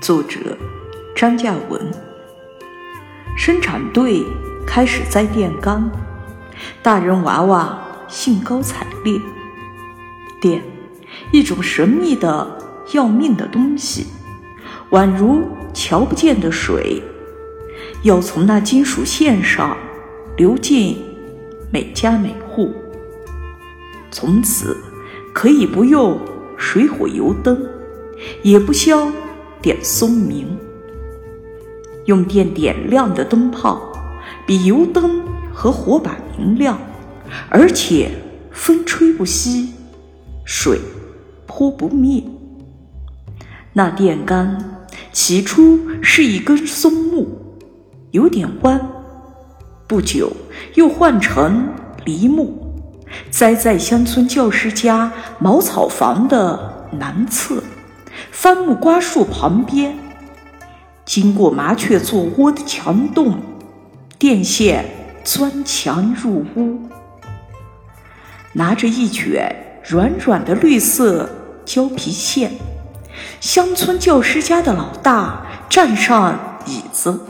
作者张嘉文。生产队开始栽电杆，大人娃娃兴高采烈。电，一种神秘的要命的东西，宛如瞧不见的水，要从那金属线上流进每家每户。从此可以不用水火油灯，也不消点松明。用电点亮的灯泡，比油灯和火把明亮，而且风吹不熄，水泼不灭。那电杆起初是一根松木，有点弯，不久又换成梨木，栽在乡村教师家茅草房的南侧，番木瓜树旁边。经过麻雀做窝的墙洞，电线钻墙入屋。拿着一卷软软的绿色胶皮线，乡村教师家的老大站上椅子，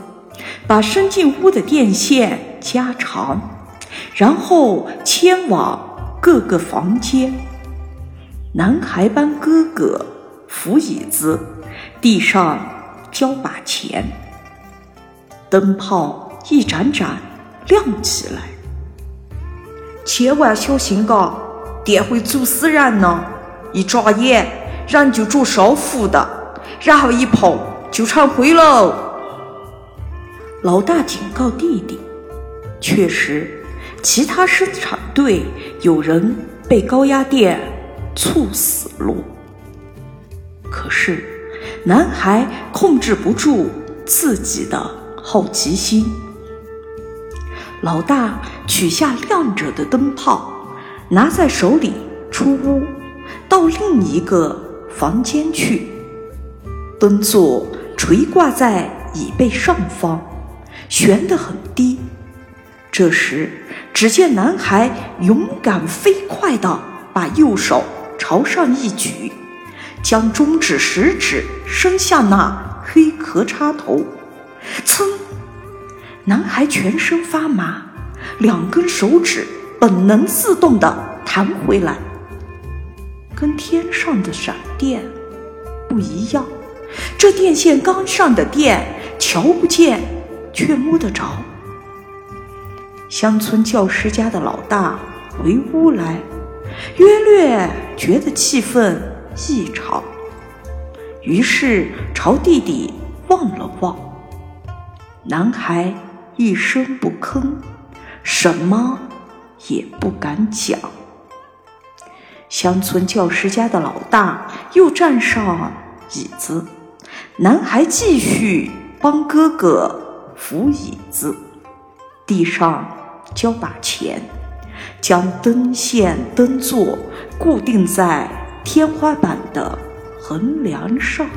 把伸进屋的电线加长，然后牵往各个房间。男孩班哥哥扶椅子，地上。交把钱，灯泡一盏盏亮起来。千万小心嘎，电会煮死人呢！一眨眼，人就着烧糊的，然后一碰就成灰喽。老大警告弟弟，确实，其他生产队有人被高压电猝死了。可是。男孩控制不住自己的好奇心，老大取下亮着的灯泡，拿在手里出屋，到另一个房间去。灯座垂挂在椅背上方，悬得很低。这时，只见男孩勇敢飞快地把右手朝上一举。将中指、食指伸向那黑壳插头，噌！男孩全身发麻，两根手指本能自动地弹回来。跟天上的闪电不一样，这电线杆上的电瞧不见，却摸得着。乡村教师家的老大回屋来，约略觉得气氛。异常，于是朝弟弟望了望。男孩一声不吭，什么也不敢讲。乡村教师家的老大又站上椅子，男孩继续帮哥哥扶椅子，地上交把钱，将灯线灯座固定在。天花板的横梁上。